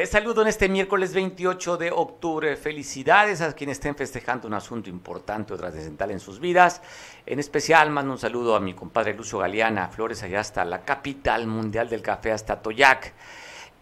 Te saludo en este miércoles 28 de octubre. Felicidades a quienes estén festejando un asunto importante o trascendental en sus vidas. En especial mando un saludo a mi compadre Lucio Galeana, Flores, allá hasta la capital mundial del café, hasta Toyac.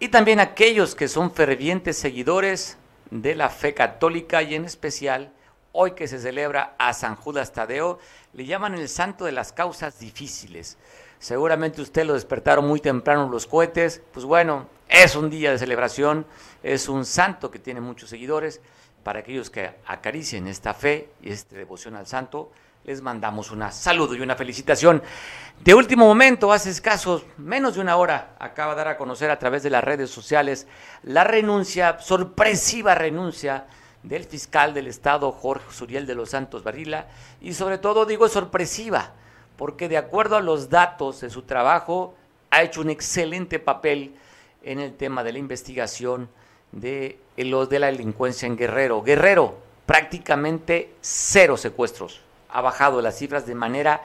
Y también a aquellos que son fervientes seguidores de la fe católica y en especial hoy que se celebra a San Judas Tadeo, le llaman el santo de las causas difíciles. Seguramente usted lo despertaron muy temprano los cohetes. Pues bueno, es un día de celebración, es un santo que tiene muchos seguidores. Para aquellos que acaricien esta fe y esta devoción al santo, les mandamos un saludo y una felicitación. De último momento, hace escasos menos de una hora, acaba de dar a conocer a través de las redes sociales la renuncia, sorpresiva renuncia del fiscal del Estado, Jorge Suriel de los Santos Barrila, y sobre todo digo sorpresiva, porque de acuerdo a los datos de su trabajo, ha hecho un excelente papel en el tema de la investigación de los de la delincuencia en Guerrero. Guerrero, prácticamente cero secuestros. Ha bajado las cifras de manera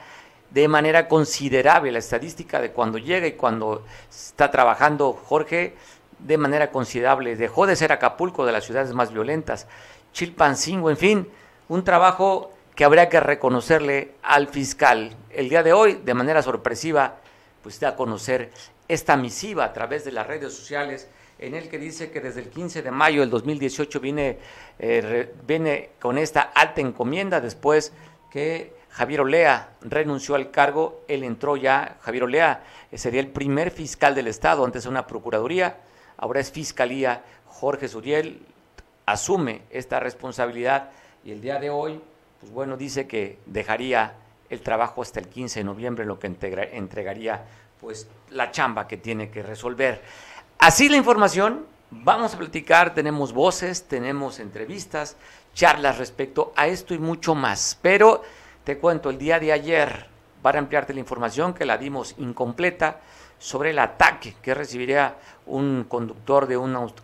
de manera considerable la estadística de cuando llega y cuando está trabajando Jorge de manera considerable. Dejó de ser Acapulco de las ciudades más violentas, Chilpancingo, en fin, un trabajo que habría que reconocerle al fiscal. El día de hoy, de manera sorpresiva, pues da a conocer esta misiva a través de las redes sociales en el que dice que desde el 15 de mayo del 2018 viene, eh, viene con esta alta encomienda después que Javier Olea renunció al cargo, él entró ya, Javier Olea eh, sería el primer fiscal del Estado, antes una procuraduría, ahora es fiscalía, Jorge Suriel asume esta responsabilidad y el día de hoy, pues bueno, dice que dejaría el trabajo hasta el 15 de noviembre, lo que entregaría pues la chamba que tiene que resolver. Así la información, vamos a platicar, tenemos voces, tenemos entrevistas, charlas respecto a esto y mucho más. Pero te cuento, el día de ayer, para ampliarte la información que la dimos incompleta, sobre el ataque que recibiría un conductor de,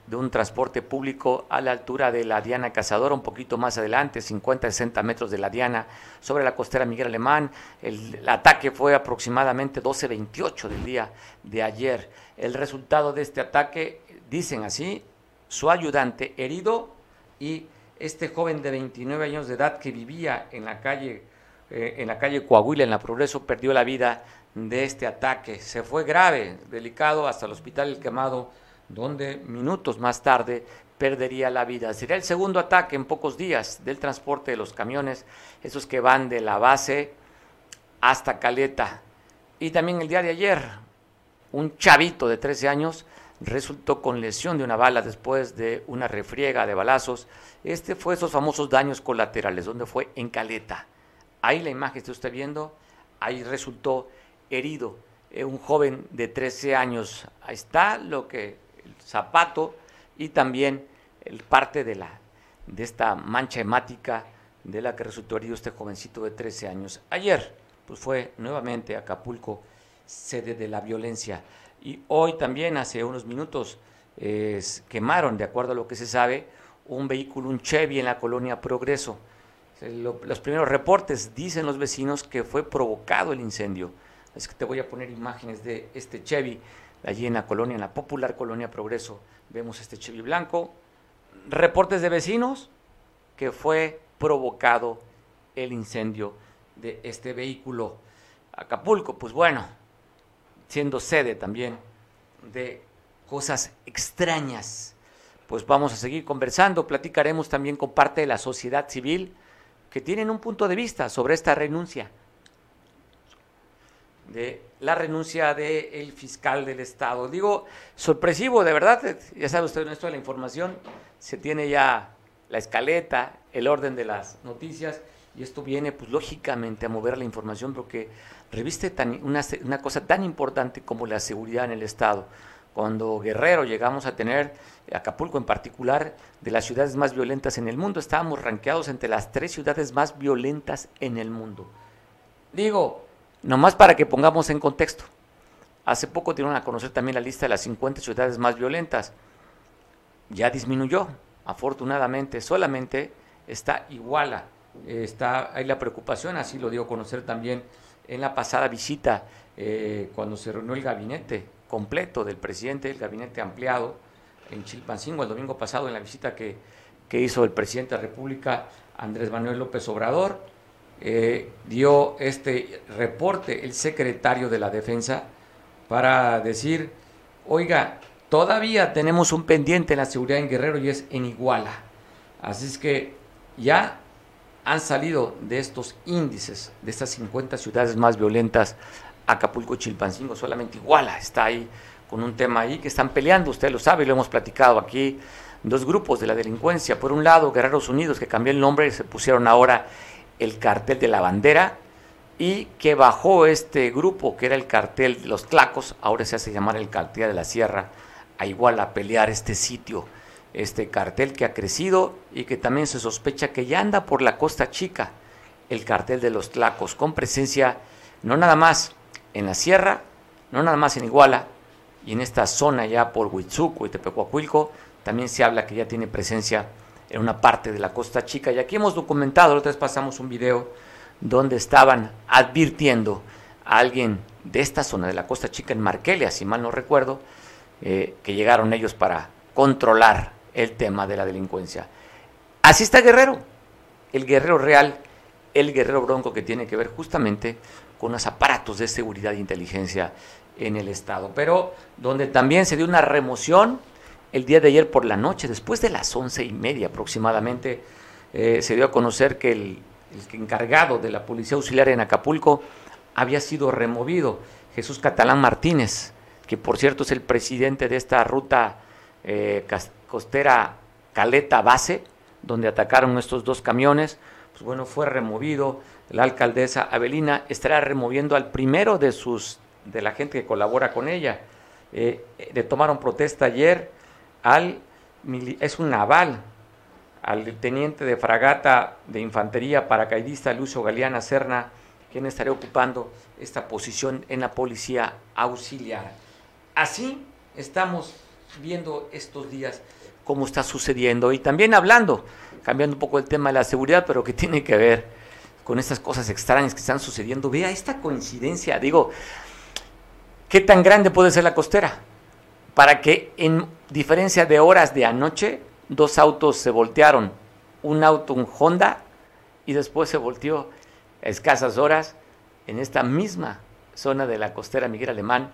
de un transporte público a la altura de la Diana Cazadora, un poquito más adelante, 50-60 metros de la Diana, sobre la costera Miguel Alemán. El, ataque fue aproximadamente 12-28 del día de ayer. El resultado de este ataque, dicen así, su ayudante herido y este joven de 29 años de edad que vivía en la calle, eh, en la calle Coahuila, en la Progreso, perdió la vida de este ataque. Se fue grave, delicado, hasta el hospital El Quemado, donde minutos más tarde perdería la vida. Sería el segundo ataque en pocos días del transporte de los camiones, esos que van de la base hasta Caleta. Y también el día de ayer, un chavito de 13 años resultó con lesión de una bala después de una refriega de balazos. Este fue esos famosos daños colaterales, donde fue en Caleta. Ahí la imagen que usted viendo, ahí resultó herido, eh, un joven de 13 años. Ahí está lo que el zapato y también el parte de la de esta mancha hemática de la que resultó herido este jovencito de 13 años. Ayer pues fue nuevamente Acapulco sede de la violencia y hoy también hace unos minutos quemaron, de acuerdo a lo que se sabe, un vehículo, un Chevy en la colonia Progreso. los primeros reportes dicen los vecinos que fue provocado el incendio. Es que te voy a poner imágenes de este Chevy allí en la colonia, en la popular colonia Progreso. Vemos este Chevy blanco. Reportes de vecinos que fue provocado el incendio de este vehículo. Acapulco, pues bueno, siendo sede también de cosas extrañas. Pues vamos a seguir conversando, platicaremos también con parte de la sociedad civil que tienen un punto de vista sobre esta renuncia de la renuncia del fiscal del Estado. Digo, sorpresivo, de verdad, ya sabe usted, esto de la información, se tiene ya la escaleta, el orden de las noticias, y esto viene, pues lógicamente, a mover la información porque reviste tan, una, una cosa tan importante como la seguridad en el Estado. Cuando Guerrero llegamos a tener, Acapulco en particular, de las ciudades más violentas en el mundo, estábamos rankeados entre las tres ciudades más violentas en el mundo. Digo, Nomás para que pongamos en contexto. Hace poco dieron a conocer también la lista de las 50 ciudades más violentas. Ya disminuyó, afortunadamente. Solamente está Iguala. Está, hay la preocupación, así lo dio a conocer también en la pasada visita, eh, cuando se reunió el gabinete completo del presidente, el gabinete ampliado, en Chilpancingo el domingo pasado en la visita que, hizo el presidente de la República, Andrés Manuel López Obrador. Eh, dio este reporte el secretario de la Defensa para decir, oiga, todavía tenemos un pendiente en la seguridad en Guerrero y es en Iguala. Así es que ya han salido de estos índices, de estas 50 ciudades más violentas, Acapulco, Chilpancingo, solamente Iguala está ahí con un tema ahí que están peleando, usted lo sabe, lo hemos platicado aquí, dos grupos de la delincuencia. Por un lado, Guerreros Unidos, que cambió el nombre y se pusieron ahora el cartel de la bandera, y que bajó este grupo, que era el cartel de los Tlacos, ahora se hace llamar el cartel de la Sierra, a igual a pelear este sitio. Este cartel que ha crecido y que también se sospecha que ya anda por la Costa Chica, el cartel de los Tlacos, con presencia no nada más en la sierra, no nada más en Iguala, y en esta zona ya por Huitzuco y Tepecuacuilco, también se habla que ya tiene presencia en una parte de la Costa Chica. Y aquí hemos documentado, otra vez pasamos un video donde estaban advirtiendo a alguien de esta zona de la Costa Chica en Marquelia, si mal no recuerdo, eh, que llegaron ellos para controlar el tema de la delincuencia. Así está Guerrero, el guerrero real, el guerrero bronco que tiene que ver justamente con los aparatos de seguridad e inteligencia en el Estado, pero donde también se dio una remoción el día de ayer por la noche, después de las once y media aproximadamente, eh, se dio a conocer que el, encargado de la Policía Auxiliar en Acapulco había sido removido, Jesús Catalán Martínez, que por cierto es el presidente de esta ruta eh, costera Caleta Base, donde atacaron estos dos camiones, pues bueno, fue removido. La alcaldesa Avelina estará removiendo al primero de sus de la gente que colabora con ella. Eh, le tomaron protesta ayer al es un naval al teniente de fragata de infantería paracaidista Lucio Galeana Serna, quien estaría ocupando esta posición en la policía auxiliar. Así estamos viendo estos días cómo está sucediendo y también hablando, cambiando un poco el tema de la seguridad, pero que tiene que ver con estas cosas extrañas que están sucediendo. Vea esta coincidencia, digo, ¿qué tan grande puede ser la costera? Para que en diferencia de horas de anoche, dos autos se voltearon, un auto, un Honda, y después se volteó a escasas horas en esta misma zona de la costera Miguel Alemán,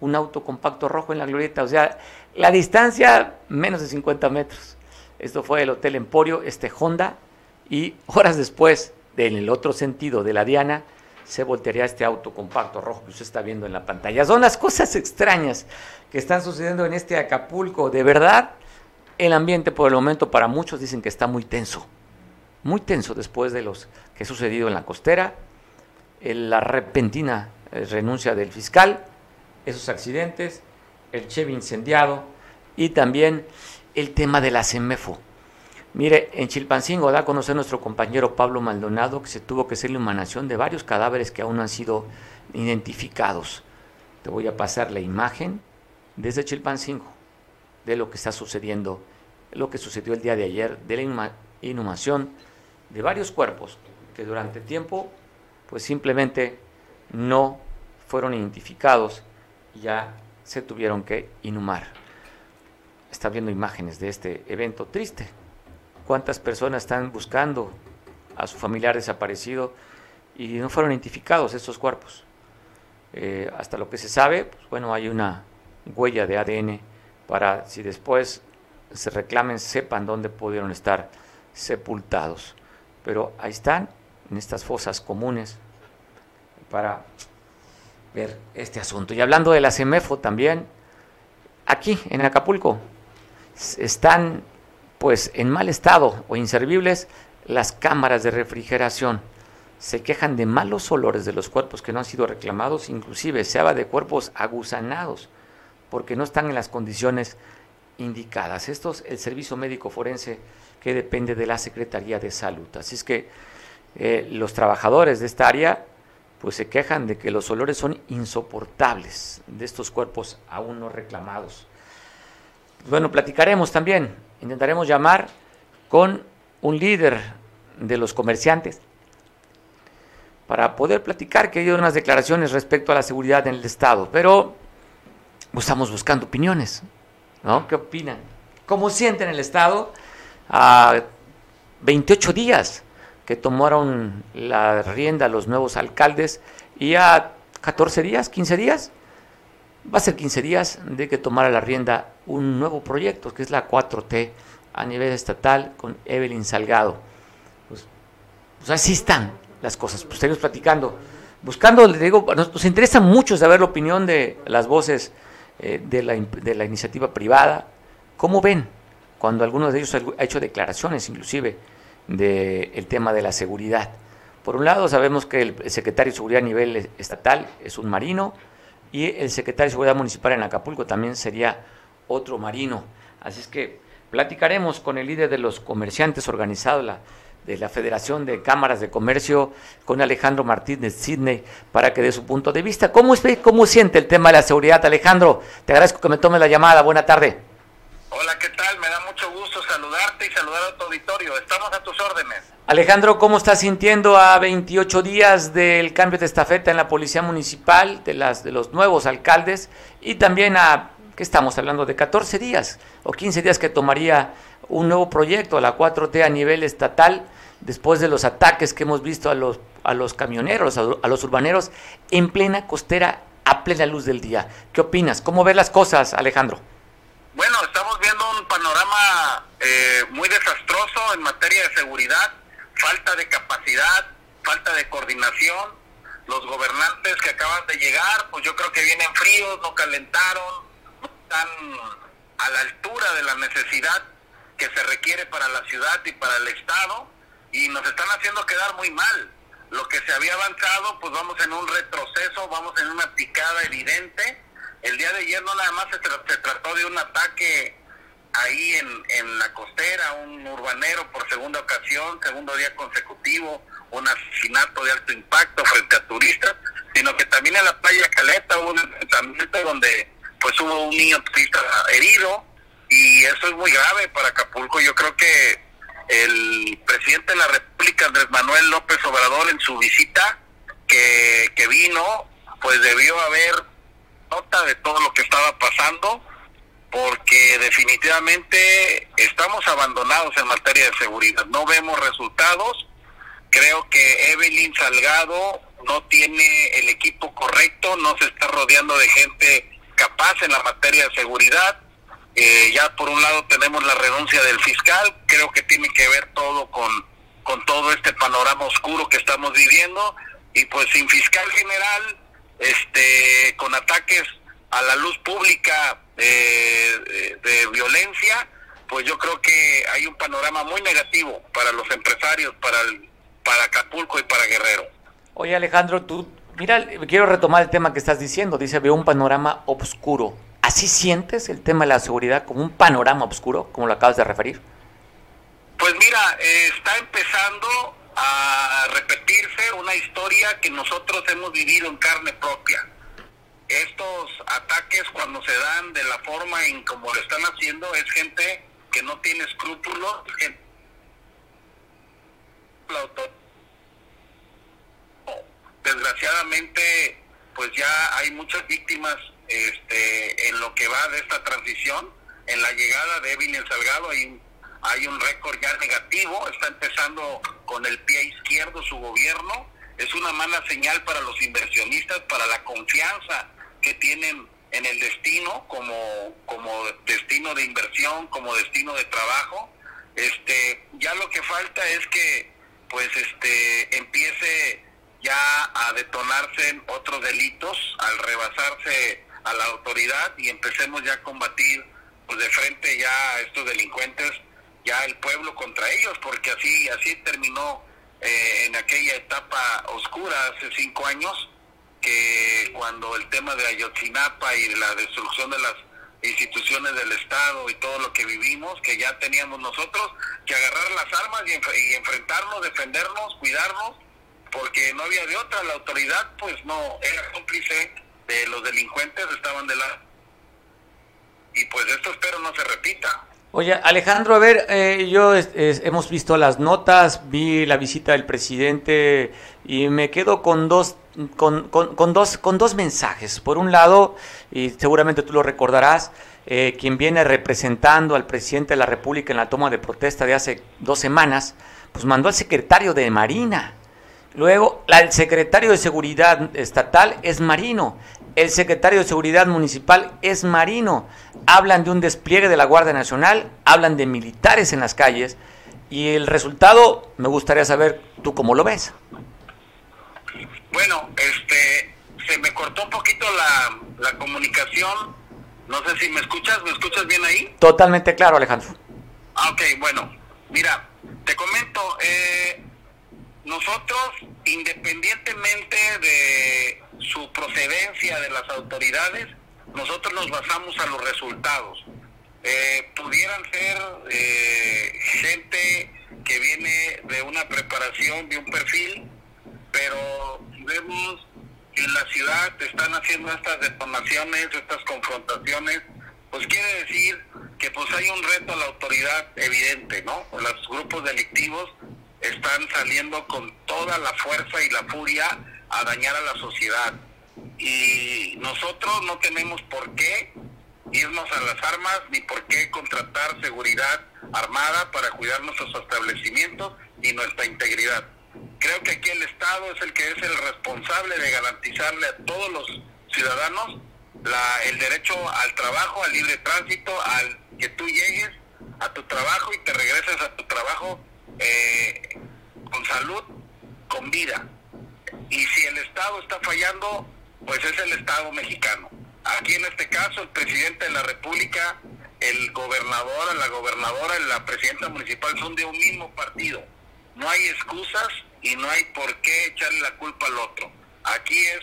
un auto compacto rojo en la glorieta. O sea, la distancia menos de 50 metros. Esto fue el Hotel Emporio, este Honda, y horas después, en el otro sentido de la Diana, se voltearía este auto compacto rojo que usted está viendo en la pantalla. Son las cosas extrañas que están sucediendo en este Acapulco. De verdad, el ambiente por el momento para muchos dicen que está muy tenso. Muy tenso después de los que ha sucedido en la costera, la repentina eh, renuncia del fiscal, esos accidentes, el Chevy incendiado y también el tema de la CEMEFO. Mire, en Chilpancingo da a conocer nuestro compañero Pablo Maldonado que se tuvo que hacer la humanación de varios cadáveres que aún no han sido identificados. Te voy a pasar la imagen desde Chilpancingo de lo que está sucediendo, lo que sucedió el día de ayer, de la inhumación de varios cuerpos que durante tiempo pues simplemente no fueron identificados ya se tuvieron que inhumar. Está viendo imágenes de este evento triste. ¿Cuántas personas están buscando a su familiar desaparecido y no fueron identificados estos cuerpos? Eh, hasta lo que se sabe, pues, bueno, hay una huella de ADN para si después se reclamen, sepan dónde pudieron estar sepultados. Pero ahí están, en estas fosas comunes, para ver este asunto. Y hablando de la CEMEFO también, aquí en Acapulco están pues en mal estado o inservibles las cámaras de refrigeración. Se quejan de malos olores de los cuerpos que no han sido reclamados, inclusive se habla de cuerpos agusanados porque no están en las condiciones indicadas. Esto es el servicio médico forense que depende de la Secretaría de Salud. Así es que eh, los trabajadores de esta área pues se quejan de que los olores son insoportables de estos cuerpos aún no reclamados. Bueno, platicaremos también, intentaremos llamar con un líder de los comerciantes para poder platicar que hay unas declaraciones respecto a la seguridad en el Estado, pero pues, estamos buscando opiniones, ¿no? ¿Qué opinan? ¿Cómo sienten el Estado a 28 días que tomaron la rienda los nuevos alcaldes y a 14 días, 15 días? Va a ser 15 días de que tomara la rienda un nuevo proyecto, que es la 4T a nivel estatal con Evelyn Salgado. Pues, pues así están las cosas. Pues seguimos platicando. Buscando, le digo, nos, interesa mucho saber la opinión de las voces eh, de, la, de la iniciativa privada. ¿Cómo ven cuando algunos de ellos ha hecho declaraciones inclusive del tema de la seguridad? Por un lado, sabemos que el secretario de Seguridad a nivel estatal es un marino y el secretario de Seguridad Municipal en Acapulco también sería otro marino. Así es que platicaremos con el líder de los comerciantes organizados, la de la Federación de Cámaras de Comercio con Alejandro Martínez Sidney para que dé su punto de vista. ¿Cómo, ¿Cómo siente el tema de la seguridad, Alejandro? Te agradezco que me tome la llamada. Buena tarde. Hola, ¿qué tal? Me da saludarte y saludar a tu auditorio. Estamos a tus órdenes. Alejandro, ¿cómo estás sintiendo a 28 días del cambio de estafeta en la Policía Municipal, de, las, de los nuevos alcaldes, y también a, ¿qué estamos hablando? De 14 días o 15 días que tomaría un nuevo proyecto, la 4T a nivel estatal, después de los ataques que hemos visto a los, a los camioneros, a, los urbaneros, en plena costera, a plena luz del día. ¿Qué opinas? ¿Cómo ves las cosas, Alejandro? Bueno, estamos viendo un panorama eh, muy desastroso en materia de seguridad, falta de capacidad, falta de coordinación. Los gobernantes que acaban de llegar, pues yo creo que vienen fríos, no calentaron, no están a la altura de la necesidad que se requiere para la ciudad y para el Estado y nos están haciendo quedar muy mal. Lo que se había avanzado, pues vamos en un retroceso, vamos en una picada evidente. El día de ayer no nada más se, trató de un ataque ahí en, en la costera, un urbanero por segunda ocasión, segundo día consecutivo, un asesinato de alto impacto frente a turistas, sino que también en la playa Caleta hubo un enfrentamiento donde pues hubo un niño turista herido y eso es muy grave para Acapulco. Yo creo que el presidente de la República, Andrés Manuel López Obrador, en su visita que, que vino, pues debió haber nota de todo lo que estaba pasando, porque definitivamente estamos abandonados en materia de seguridad, no vemos resultados. Creo que Evelyn Salgado no tiene el equipo correcto, no se está rodeando de gente capaz en la materia de seguridad. Eh, ya por un lado tenemos la renuncia del fiscal, creo que tiene que ver todo con, con todo este panorama oscuro que estamos viviendo. Y pues sin fiscal general, este, con ataques a la luz pública eh, de, violencia, pues yo creo que hay un panorama muy negativo para los empresarios, para el, para Acapulco y para Guerrero. Oye Alejandro, tú, mira, quiero retomar el tema que estás diciendo, dice, veo un panorama oscuro. ¿Así sientes el tema de la seguridad como un panorama oscuro, como lo acabas de referir? Pues mira, eh, está empezando a repetirse una historia que nosotros hemos vivido en carne propia. Estos ataques cuando se dan de la forma en como lo están haciendo es gente que no tiene escrúpulos, desgraciadamente pues ya hay muchas víctimas este, en lo que va de esta transición, en la llegada de Evelyn Salgado hay un, hay un récord ya negativo, está empezando con el pie izquierdo su gobierno, es una mala señal para los inversionistas, para la confianza que tienen en el destino como, como destino de inversión, como destino de trabajo. Este, ya lo que falta es que pues este empiece ya a detonarse otros delitos al rebasarse a la autoridad y empecemos ya a combatir pues de frente ya a estos delincuentes, ya el pueblo contra ellos, porque así, así terminó eh, en aquella etapa oscura hace cinco años, que cuando el tema de Ayotzinapa y la destrucción de las instituciones del Estado y todo lo que vivimos, que ya teníamos nosotros que agarrar las armas y, y enfrentarnos, defendernos, cuidarnos, porque no había de otra, la autoridad pues no era cómplice de los delincuentes estaban de la... Y pues esto espero no se repita. Oye, Alejandro, a ver, eh, yo hemos visto las notas, vi la visita del presidente y me quedo con dos, con, con, dos, con dos mensajes. Por un lado, y seguramente tú lo recordarás, eh, quien viene representando al presidente de la República en la toma de protesta de hace dos semanas, pues mandó al secretario de Marina. Luego, el secretario de Seguridad Estatal es Marino. El secretario de Seguridad Municipal es Marino. Hablan de un despliegue de la Guardia Nacional, hablan de militares en las calles y el resultado me gustaría saber tú cómo lo ves. Bueno, este, se me cortó un poquito la, la comunicación. No sé si me escuchas, ¿me escuchas bien ahí? Totalmente claro, Alejandro. Ah, ok, bueno, mira, te comento, eh, nosotros, independientemente de su procedencia de las autoridades, nosotros nos basamos a los resultados. Eh, pudieran ser eh, gente que viene de una preparación, de un perfil, pero vemos que en la ciudad están haciendo estas detonaciones, estas confrontaciones, pues quiere decir que pues hay un reto a la autoridad evidente, ¿no? Los grupos delictivos están saliendo con toda la fuerza y la furia a dañar a la sociedad. Y nosotros no tenemos por qué irnos a las armas ni por qué contratar seguridad armada para cuidar nuestros establecimientos y nuestra integridad. Creo que aquí el Estado es el que es el responsable de garantizarle a todos los ciudadanos la, el derecho al trabajo, al libre tránsito, al que tú llegues a tu trabajo y te regreses a tu trabajo eh, con salud, con vida. Y si el Estado está fallando, pues es el Estado mexicano. Aquí en este caso, el presidente de la República, el gobernador, la gobernadora, la presidenta municipal son de un mismo partido. No hay excusas y no hay por qué echarle la culpa al otro. Aquí es,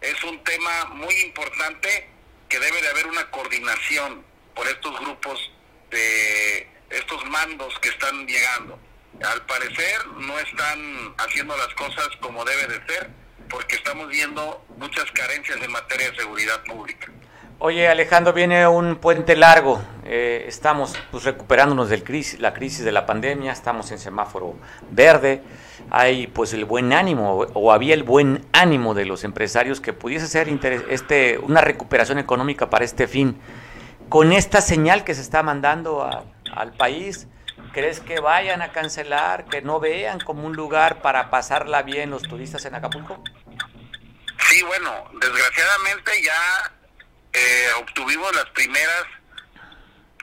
es un tema muy importante que debe de haber una coordinación por estos grupos de estos mandos que están llegando al parecer no están haciendo las cosas como debe de ser porque estamos viendo muchas carencias en materia de seguridad pública. Oye Alejandro, viene un puente largo, eh, estamos pues, recuperándonos de la crisis de la pandemia, estamos en semáforo verde, hay pues el buen ánimo o había el buen ánimo de los empresarios que pudiese ser este, una recuperación económica para este fin. Con esta señal que se está mandando al país, ¿Crees que vayan a cancelar, que no vean como un lugar para pasarla bien los turistas en Acapulco? Sí, bueno, desgraciadamente ya eh, obtuvimos las primeras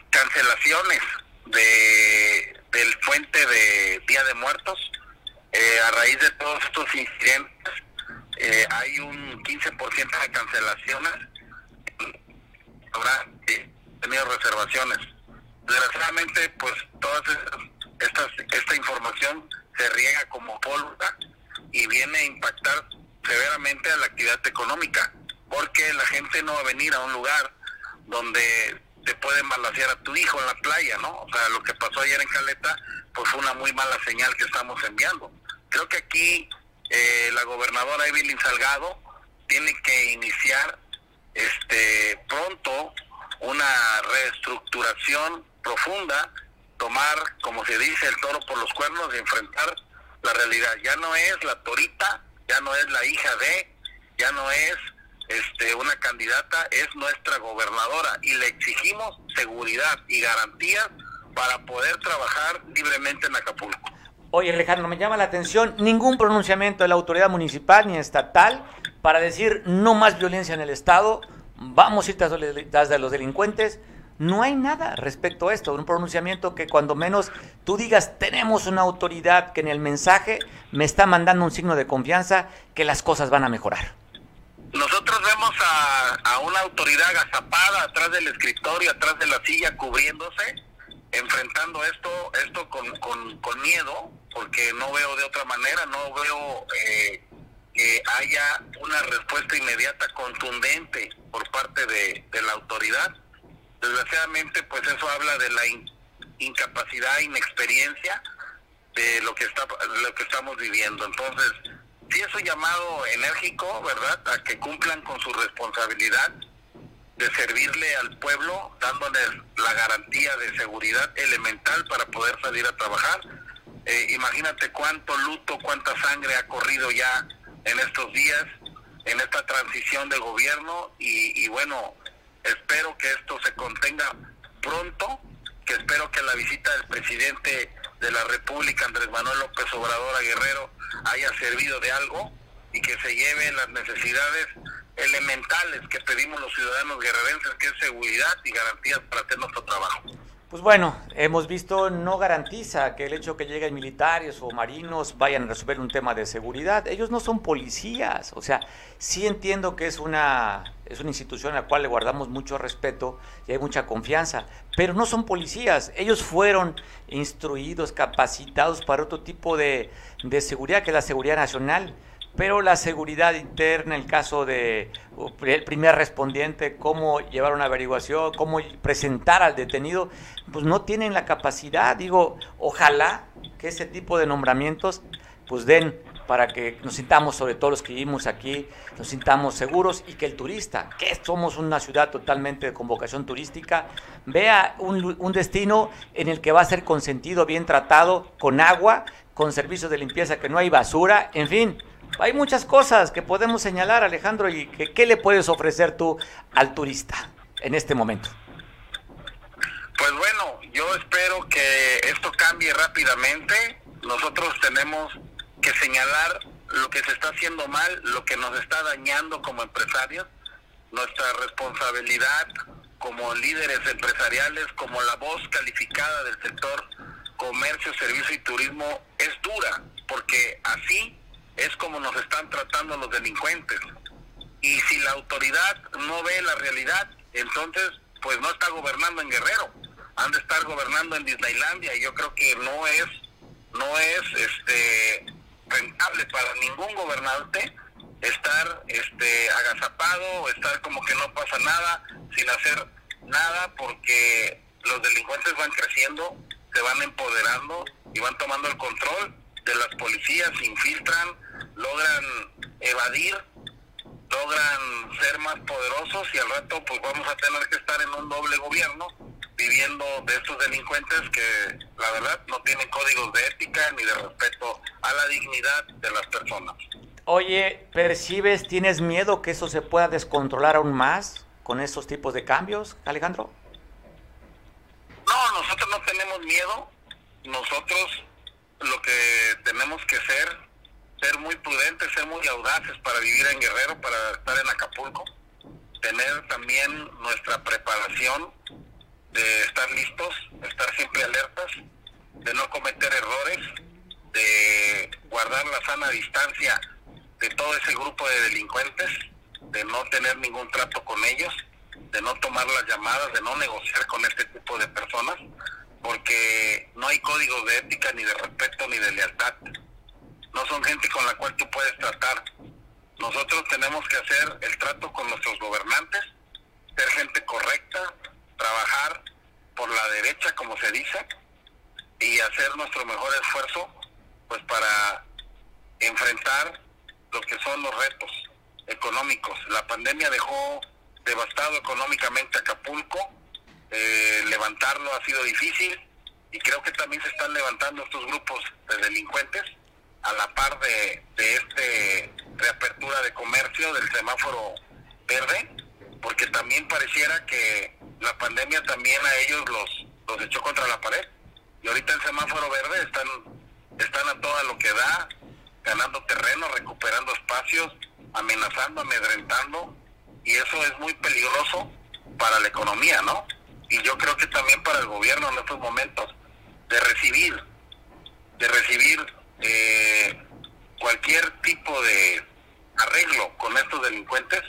cancelaciones de del puente de Día de Muertos. Eh, a raíz de todos estos incidentes, eh, hay un 15% de cancelaciones. Habrá tenido reservaciones desgraciadamente pues toda esta, esta información se riega como pólvora y viene a impactar severamente a la actividad económica porque la gente no va a venir a un lugar donde te pueden balasear a tu hijo en la playa, ¿no? O sea, lo que pasó ayer en Caleta, pues fue una muy mala señal que estamos enviando. Creo que aquí eh, la gobernadora Evelyn Salgado tiene que iniciar este pronto una reestructuración profunda, tomar, como se dice, el toro por los cuernos y enfrentar la realidad. Ya no es la torita, ya no es la hija de, ya no es este, una candidata, es nuestra gobernadora y le exigimos seguridad y garantías para poder trabajar libremente en Acapulco. Oye, Alejandro, me llama la atención ningún pronunciamiento de la autoridad municipal ni estatal para decir no más violencia en el Estado, vamos a ir tras los delincuentes, no hay nada respecto a esto, un pronunciamiento que cuando menos tú digas tenemos una autoridad que en el mensaje me está mandando un signo de confianza que las cosas van a mejorar. Nosotros vemos a, una autoridad agazapada atrás del escritorio, atrás de la silla, cubriéndose, enfrentando esto, esto con, miedo, porque no veo de otra manera, no veo eh, que haya una respuesta inmediata, contundente por parte de la autoridad desgraciadamente pues eso habla de la incapacidad, inexperiencia de lo que está lo que estamos viviendo. Entonces, sí es un llamado enérgico, ¿verdad?, a que cumplan con su responsabilidad de servirle al pueblo, dándoles la garantía de seguridad elemental para poder salir a trabajar. Eh, imagínate cuánto luto, cuánta sangre ha corrido ya en estos días, en esta transición de gobierno y, y bueno, espero que esto se contenga pronto, que espero que la visita del presidente de la República, Andrés Manuel López Obrador a Guerrero, haya servido de algo y que se lleve las necesidades elementales que pedimos los ciudadanos guerrerenses, que es seguridad y garantías para hacer nuestro trabajo. Pues bueno, hemos visto no garantiza que el hecho que lleguen militares o marinos vayan a resolver un tema de seguridad. Ellos no son policías. O sea, sí entiendo que es una, es una institución a la cual le guardamos mucho respeto y hay mucha confianza, pero no son policías. Ellos fueron instruidos, capacitados para otro tipo de, de seguridad, que es la seguridad nacional pero la seguridad interna, el caso de primer respondiente, cómo llevar una averiguación, cómo presentar al detenido, pues no tienen la capacidad. Digo, ojalá que ese tipo de nombramientos pues den para que nos sintamos, sobre todo los que vivimos aquí, nos sintamos seguros y que el turista, que somos una ciudad totalmente de convocación turística, vea un, un destino en el que va a ser consentido, bien tratado, con agua, con servicios de limpieza, que no hay basura, en fin, hay muchas cosas que podemos señalar, Alejandro, y que, ¿qué le puedes ofrecer tú al turista en este momento? Pues bueno, yo espero que esto cambie rápidamente. Nosotros tenemos que señalar lo que se está haciendo mal, lo que nos está dañando como empresarios, nuestra responsabilidad como líderes empresariales, como la voz calificada del sector comercio, servicio y turismo es dura, porque así es como nos están tratando los delincuentes. Y si la autoridad no ve la realidad, entonces pues no está gobernando en Guerrero, han de estar gobernando en Disneylandia y yo creo que no es no es este rentable para ningún gobernante estar este agazapado estar como que no pasa nada sin hacer nada porque los delincuentes van creciendo, se van empoderando y van tomando el control de las policías, se infiltran, logran evadir, logran ser más poderosos y al rato pues vamos a tener que estar en un doble gobierno viviendo de estos delincuentes que la verdad no tienen códigos de ética ni de respeto a la dignidad de las personas. Oye, ¿percibes, tienes miedo que eso se pueda descontrolar aún más con estos tipos de cambios, Alejandro? No, nosotros no tenemos miedo. Nosotros lo que tenemos que ser, ser muy prudentes, ser muy audaces para vivir en Guerrero, para estar en Acapulco, tener también nuestra preparación de estar listos, estar siempre alertas, de no cometer errores, de guardar la sana distancia de todo ese grupo de delincuentes, de no tener ningún trato con ellos, de no tomar las llamadas, de no negociar con este tipo de personas, porque no hay códigos de ética, ni de respeto, ni de lealtad. No son gente con la cual tú puedes tratar. Nosotros tenemos que hacer el trato con nuestros gobernantes, ser gente correcta, trabajar por la derecha, como se dice, y hacer nuestro mejor esfuerzo, pues para enfrentar lo que son los retos económicos. La pandemia dejó devastado económicamente Acapulco, eh, levantarlo ha sido difícil y creo que también se están levantando estos grupos de delincuentes a la par de, de este reapertura de comercio del semáforo verde, porque también pareciera que la pandemia también a ellos los, los echó contra la pared. Y ahorita el semáforo verde están, están a todo lo que da, ganando terreno, recuperando espacios, amenazando, amedrentando, y eso es muy peligroso para la economía, ¿no? y yo creo que también para el gobierno en estos momentos de recibir de recibir eh, cualquier tipo de arreglo con estos delincuentes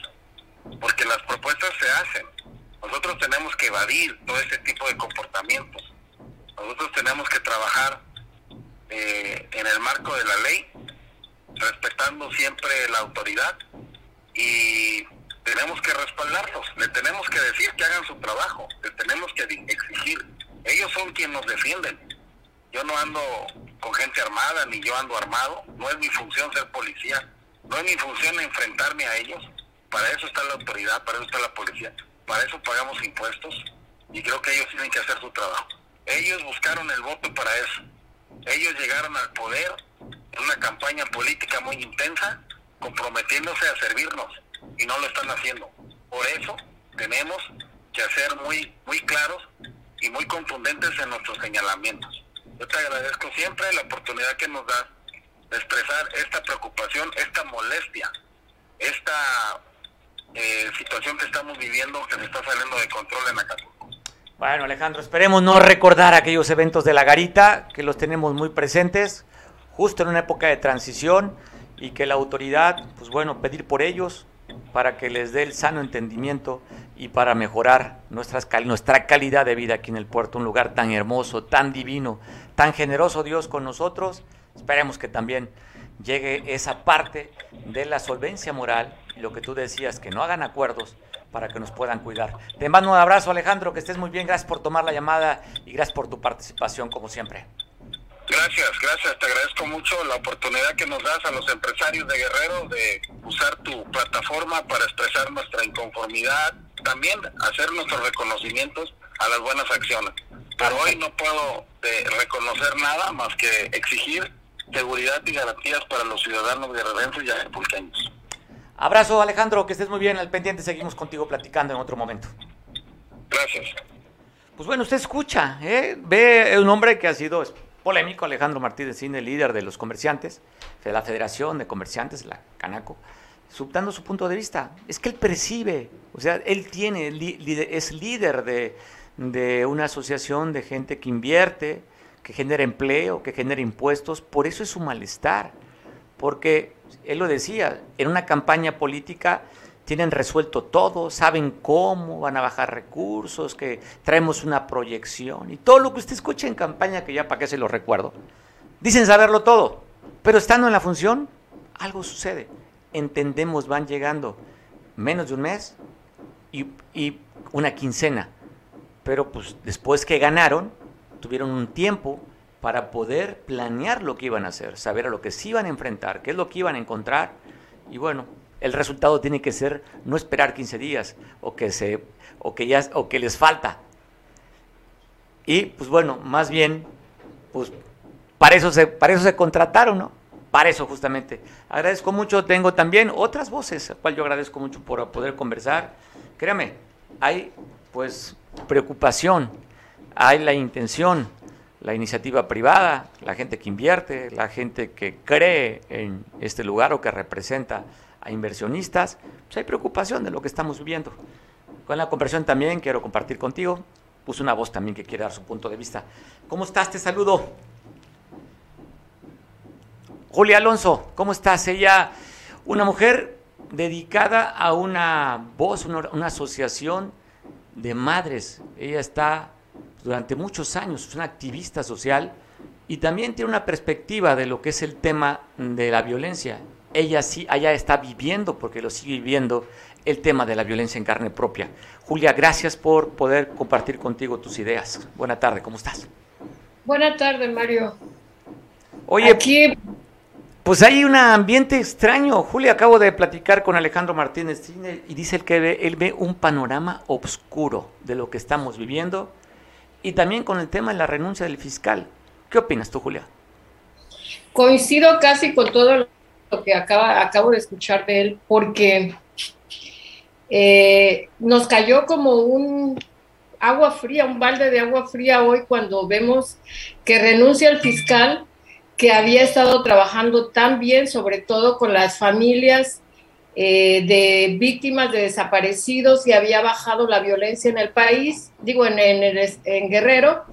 porque las propuestas se hacen nosotros tenemos que evadir todo ese tipo de comportamientos nosotros tenemos que trabajar eh, en el marco de la ley respetando siempre la autoridad y tenemos que respaldarlos, le tenemos que decir que hagan su trabajo, le tenemos que exigir. Ellos son quienes nos defienden. Yo no ando con gente armada, ni yo ando armado. No es mi función ser policía. No es mi función enfrentarme a ellos. Para eso está la autoridad, para eso está la policía. para eso pagamos impuestos y creo que ellos tienen que hacer su trabajo. Ellos buscaron el voto para eso. Ellos llegaron al poder en una campaña política muy intensa, comprometiéndose a servirnos y no lo están haciendo. Por eso tenemos que ser muy, muy claros y muy contundentes en nuestros señalamientos. Yo te agradezco siempre la oportunidad que nos das de expresar esta preocupación, esta molestia, esta eh, situación que estamos viviendo que se está saliendo de control en Acapulco. Bueno, Alejandro, esperemos no recordar aquellos eventos de la garita, que los tenemos muy presentes, justo en una época de transición, y que la autoridad, pues bueno, pedir por ellos para que les dé el sano entendimiento y para mejorar nuestras, nuestra calidad de vida aquí en el puerto, un lugar tan hermoso, tan divino, tan generoso Dios con nosotros. Esperemos que también llegue esa parte de la solvencia moral, lo que tú decías, que no hagan acuerdos para que nos puedan cuidar. Te mando un abrazo Alejandro, que estés muy bien, gracias por tomar la llamada y gracias por tu participación como siempre. Gracias, gracias, te agradezco mucho la oportunidad que nos das a los empresarios de Guerrero de usar tu plataforma para expresar nuestra inconformidad, también hacer nuestros reconocimientos a las buenas acciones. Pero hoy no puedo eh, reconocer nada más que exigir seguridad y garantías para los ciudadanos guerrerenses y acapulqueños. Abrazo Alejandro, que estés muy bien al pendiente, seguimos contigo platicando en otro momento. Gracias. Pues bueno, usted escucha, ¿eh? ve un hombre que ha sido polémico, Alejandro Martínez Cine, líder de los comerciantes, de la Federación de Comerciantes, la Canaco, subtando su punto de vista. Es que él percibe, o sea, él tiene, es líder de, de una asociación de gente que invierte, que genera empleo, que genera impuestos, por eso es su malestar, porque él lo decía, en una campaña política tienen resuelto todo, saben cómo van a bajar recursos, que traemos una proyección y todo lo que usted escucha en campaña, que ya para qué se lo recuerdo, dicen saberlo todo, pero estando en la función, algo sucede. Entendemos, van llegando menos de un mes y, una quincena, pero pues después que ganaron, tuvieron un tiempo para poder planear lo que iban a hacer, saber a lo que se iban a enfrentar, qué es lo que iban a encontrar y bueno, el resultado tiene que ser no esperar 15 días o que, se, o que, ya, o que les falta. Y pues bueno, más bien, pues para eso se, para eso se contrataron, ¿no? Para eso justamente. Agradezco mucho, tengo también otras voces, a cual yo agradezco mucho por poder conversar. Créame, hay pues preocupación, hay la intención, la iniciativa privada, la gente que invierte, la gente que cree en este lugar o que representa a inversionistas, pues hay preocupación de lo que estamos viviendo. Con la conversión también quiero compartir contigo, puse una voz también que quiere dar su punto de vista. ¿Cómo estás? Te saludo. Julia Alonso, ¿cómo estás? Ella, una mujer dedicada a una voz, una asociación de madres. Ella está durante muchos años, es una activista social y también tiene una perspectiva de lo que es el tema de la violencia ella sí allá está viviendo, porque lo sigue viviendo, el tema de la violencia en carne propia. Julia, gracias por poder compartir contigo tus ideas. Buena tarde, ¿cómo estás? Buena tarde, Mario. Oye, Aquí... pues hay un ambiente extraño. Julia, acabo de platicar con Alejandro Martínez y dice él que ve, él ve un panorama oscuro de lo que estamos viviendo y también con el tema de la renuncia del fiscal. ¿Qué opinas tú, Julia? Coincido casi con todo lo que acaba, acabo de escuchar de él, porque eh, nos cayó como un agua fría, un balde de agua fría hoy cuando vemos que renuncia el fiscal que había estado trabajando tan bien, sobre todo con las familias eh, de víctimas de desaparecidos y había bajado la violencia en el país, digo, en, en, Guerrero,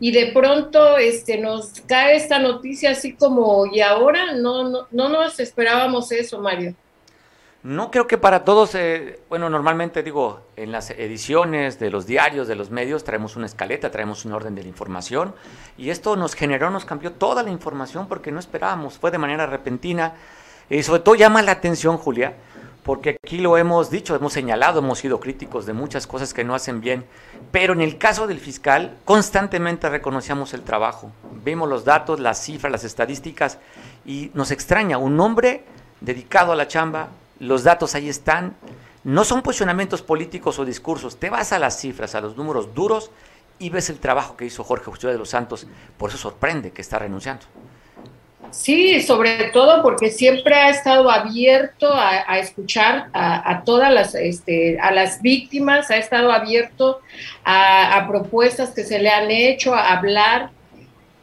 y de pronto este, nos cae esta noticia así como, y ahora no, no, no nos esperábamos eso, Mario. No creo que para todos, eh, bueno, normalmente digo, en las ediciones de los diarios, de los medios, traemos una escaleta, traemos un orden de la información, y esto nos generó, nos cambió toda la información porque no esperábamos, fue de manera repentina, y sobre todo llama la atención, Julia, porque aquí lo hemos dicho, hemos señalado, hemos sido críticos de muchas cosas que no hacen bien, pero en el caso del fiscal constantemente reconocíamos el trabajo, vimos los datos, las cifras, las estadísticas y nos extraña un hombre dedicado a la chamba, los datos ahí están, no son posicionamientos políticos o discursos, te vas a las cifras, a los números duros y ves el trabajo que hizo Jorge José de los Santos, por eso sorprende que está renunciando. Sí, sobre todo porque siempre ha estado abierto a, escuchar a, todas las, este, a las víctimas, ha estado abierto a, propuestas que se le han hecho, a hablar.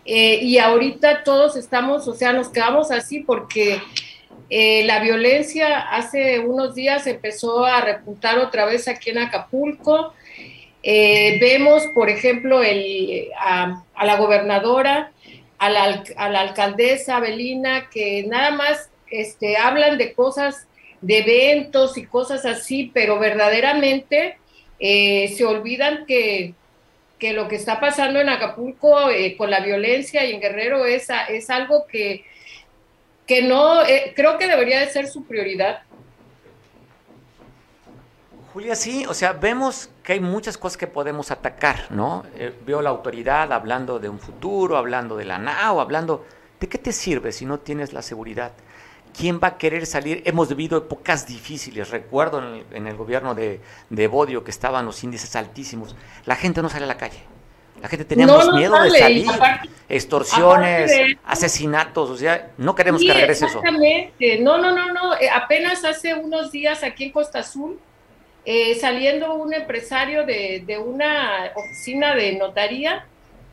Eh, y ahorita todos estamos, o sea, nos quedamos así porque eh, la violencia hace unos días empezó a repuntar otra vez aquí en Acapulco. Eh, vemos, por ejemplo, el, a, la gobernadora, a la, alcaldesa Belina, que nada más este, hablan de cosas, de eventos y cosas así, pero verdaderamente eh, se olvidan que, que, lo que está pasando en Acapulco con la violencia y en Guerrero es, es algo que que no, eh, creo que debería de ser su prioridad. Julia, sí, o sea, vemos que hay muchas cosas que podemos atacar, ¿no? Eh, veo la autoridad hablando de un futuro, hablando de la NAO, hablando... ¿De qué te sirve si no tienes la seguridad? ¿Quién va a querer salir? Hemos vivido épocas difíciles. Recuerdo en el, gobierno de, de Bodio que estaban los índices altísimos. La gente no sale a la calle. La gente teníamos miedo de salir, extorsiones, asesinatos, o sea, no queremos que regrese eso. No, no, no, no. Eh, apenas hace unos días aquí en Costa Azul, eh, saliendo un empresario de, de una oficina de notaría,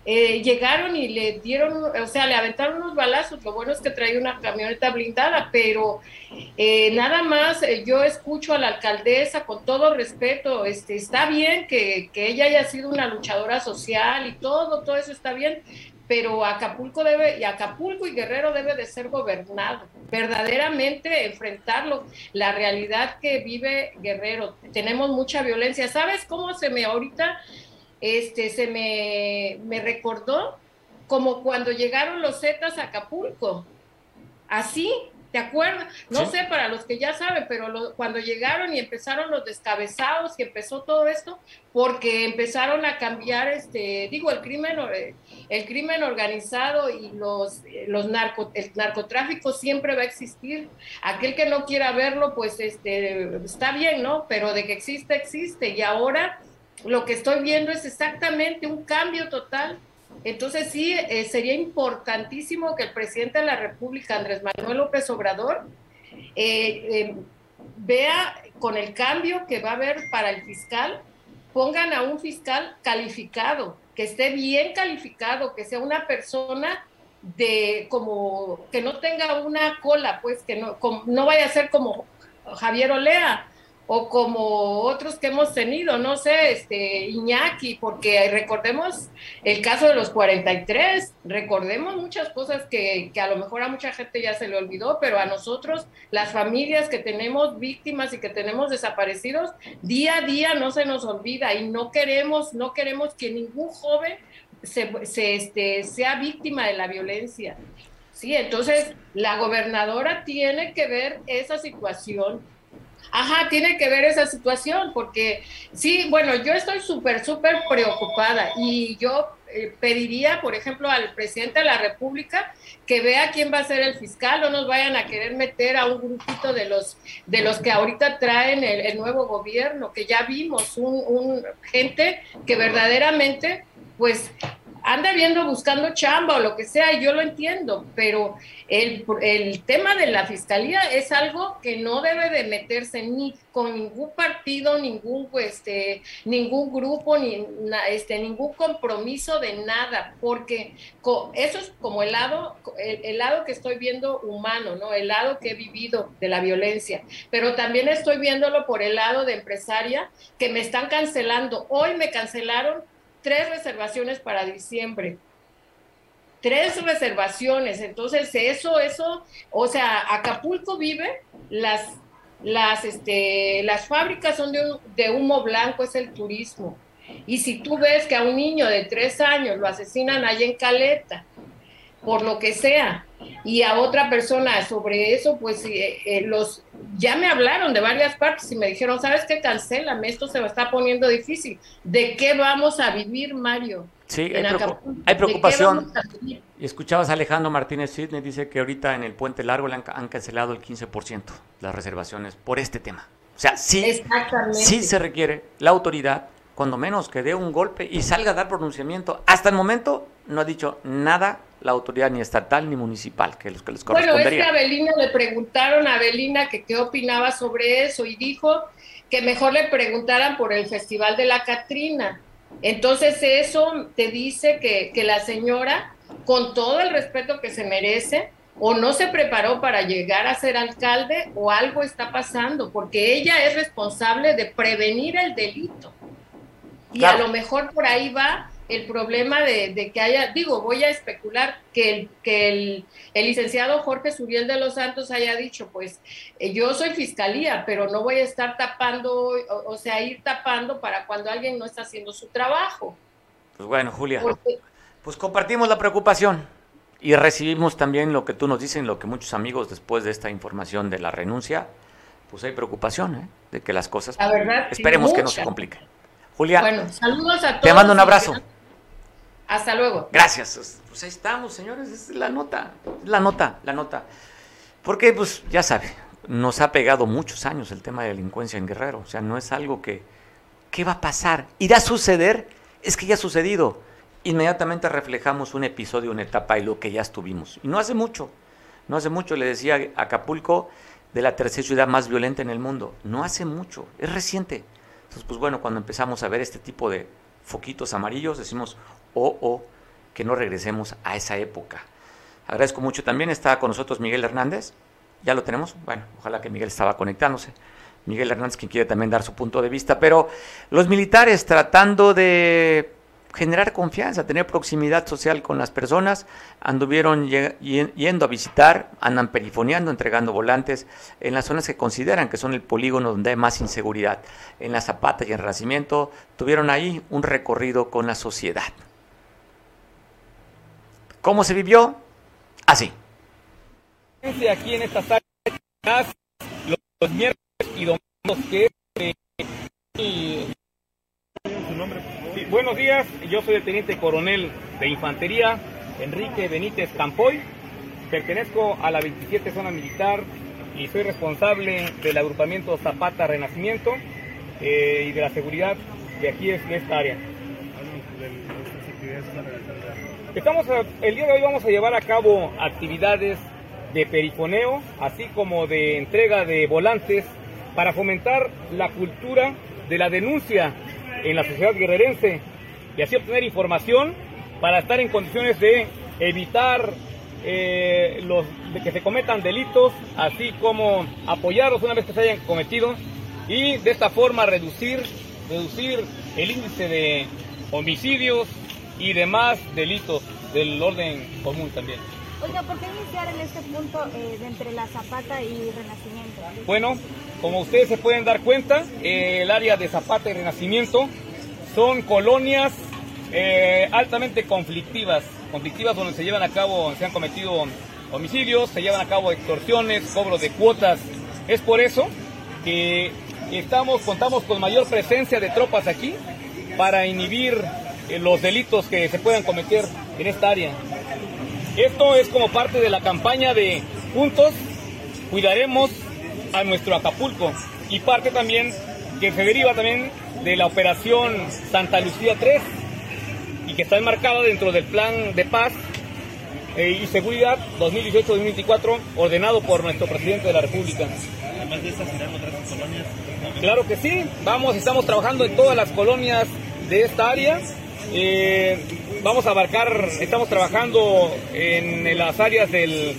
eh, llegaron y le dieron, o sea, le aventaron unos balazos. Lo bueno es que traía una camioneta blindada, pero eh, nada más eh, yo escucho a la alcaldesa con todo respeto. Este, está bien que, que, ella haya sido una luchadora social y todo, todo eso está bien, pero Acapulco debe, y Acapulco y Guerrero debe de ser gobernado, verdaderamente enfrentarlo, la realidad que vive Guerrero. Tenemos mucha violencia. ¿Sabes cómo se me ahorita? este, se me, me recordó como cuando llegaron los Zetas a Acapulco. Así, ¿te acuerdas? No sé para los que ya saben, pero cuando llegaron y empezaron los descabezados y empezó todo esto, porque empezaron a cambiar, este, digo, el crimen, eh, el crimen organizado y los, los narco, el narcotráfico siempre va a existir. Aquel que no quiera verlo, pues este, está bien, ¿no? Pero de que existe, existe. Y ahora lo que estoy viendo es exactamente un cambio total. Entonces sí, eh, sería importantísimo que el presidente de la República, Andrés Manuel López Obrador, eh, eh, vea con el cambio que va a haber para el fiscal, pongan a un fiscal calificado, que esté bien calificado, que sea una persona de como que no tenga una cola, pues que no, no vaya a ser como Javier Olea, o como otros que hemos tenido, no sé, este Iñaki, porque recordemos el caso de los 43, recordemos muchas cosas que, que, a lo mejor a mucha gente ya se le olvidó, pero a nosotros, las familias que tenemos víctimas y que tenemos desaparecidos, día a día no se nos olvida y no queremos, no queremos que ningún joven se, se este, sea víctima de la violencia. Sí, entonces la gobernadora tiene que ver esa situación Ajá, tiene que ver esa situación, porque sí, bueno, yo estoy súper, súper preocupada y yo eh, pediría, por ejemplo, al presidente de la República que vea quién va a ser el fiscal, no nos vayan a querer meter a un grupito de los de los que ahorita traen el, nuevo gobierno, que ya vimos un, un gente que verdaderamente, pues anda viendo buscando chamba o lo que sea, yo lo entiendo, pero el, el, tema de la fiscalía es algo que no debe de meterse ni con ningún partido, ningún, este, ningún grupo, ni este, ningún compromiso de nada, porque eso es como el lado, el, el lado que estoy viendo humano, ¿no? El lado que he vivido de la violencia, pero también estoy viéndolo por el lado de empresaria que me están cancelando. Hoy me cancelaron tres reservaciones para diciembre. Tres reservaciones. Entonces, eso, eso, o sea, Acapulco vive, las, las, este, las fábricas son de, de humo blanco, es el turismo. Y si tú ves que a un niño de tres años lo asesinan allá en Caleta, por lo que sea, y a otra persona sobre eso, pues eh, eh, los ya me hablaron de varias partes y me dijeron, ¿sabes qué? Cancélame, esto se me está poniendo difícil. ¿De qué vamos a vivir, Mario? Sí, hay, preocupación. Y escuchabas a Alejandro Martínez Sidney, dice que ahorita en el Puente Largo le han, han cancelado el 15% las reservaciones por este tema. O sea, sí, sí se requiere la autoridad, cuando menos que dé un golpe y salga a dar pronunciamiento. Hasta el momento no ha dicho nada la autoridad ni estatal ni municipal, que los que les correspondería. Bueno, es que a Abelina le preguntaron a Abelina que qué opinaba sobre eso y dijo que mejor le preguntaran por el Festival de la Catrina. Entonces eso te dice que, que la señora, con todo el respeto que se merece, o no se preparó para llegar a ser alcalde o algo está pasando, porque ella es responsable de prevenir el delito. Y a lo mejor por ahí va el problema de, que haya, digo, voy a especular que el, que el, licenciado Jorge Suriel de los Santos haya dicho, pues eh, yo soy fiscalía, pero no voy a estar tapando, o, sea, ir tapando para cuando alguien no está haciendo su trabajo. Pues bueno, Julia, pues compartimos la preocupación y recibimos también lo que tú nos dices, lo que muchos amigos después de esta información de la renuncia, pues hay preocupación ¿eh? de que las cosas, esperemos que no se compliquen. Julia, bueno, saludos a todos. Te mando un abrazo. Hasta luego. Gracias. Pues ahí estamos, señores. Es la nota. La nota, la nota. Porque, pues, ya sabe, nos ha pegado muchos años el tema de delincuencia en Guerrero. O sea, no es algo que. ¿Qué va a pasar? ¿Irá a suceder? Es que ya ha sucedido. Inmediatamente reflejamos un episodio, una etapa y lo que ya estuvimos. Y no hace mucho. No hace mucho le decía Acapulco de la tercera ciudad más violenta en el mundo. No hace mucho. Es reciente. Entonces, pues bueno, cuando empezamos a ver este tipo de foquitos amarillos, decimos, o, o que no regresemos a esa época. Agradezco mucho también, está con nosotros Miguel Hernández, ya lo tenemos, bueno, ojalá que Miguel estaba conectándose. Miguel Hernández, quien quiere también dar su punto de vista, pero los militares tratando de generar confianza, tener proximidad social con las personas, anduvieron yendo a visitar, andan perifoneando, entregando volantes en las zonas que consideran que son el polígono donde hay más inseguridad. En la Zapata y en Renacimiento tuvieron ahí un recorrido con la sociedad. ¿Cómo se vivió? Así. Aquí en esta sala, los miércoles y domingos que buenos días, yo soy el teniente coronel de infantería Enrique Benítez Campoy, pertenezco a la 27 zona militar y soy responsable del agrupamiento Zapata Renacimiento eh, y de la seguridad de aquí de esta área. Estamos el día de hoy vamos a llevar a cabo actividades de perifoneo, así como de entrega de volantes para fomentar la cultura de la denuncia en la sociedad guerrerense y así obtener información para estar en condiciones de evitar eh, los, de que se cometan delitos, así como apoyarlos una vez que se hayan cometido y de esta forma reducir, reducir el índice de homicidios, y demás delitos del orden común también. Oiga, ¿por qué iniciar en este punto eh, de entre la Zapata y Renacimiento? Bueno, como ustedes se pueden dar cuenta, eh, el área de Zapata y Renacimiento son colonias eh, altamente conflictivas, conflictivas donde se llevan a cabo, se han cometido homicidios, se llevan a cabo extorsiones, cobro de cuotas. Es por eso que estamos, contamos con mayor presencia de tropas aquí para inhibir los delitos que se puedan cometer en esta área. Esto es como parte de la campaña de Juntos Cuidaremos a nuestro Acapulco y parte también que se deriva también de la operación Santa Lucía 3 y que está enmarcada dentro del plan de paz eh, y seguridad 2018-2024 ordenado por nuestro presidente de la República. Además de esas, otras colonias? Claro que sí, vamos, estamos trabajando en todas las colonias de esta área eh, vamos a abarcar, estamos trabajando en las áreas del,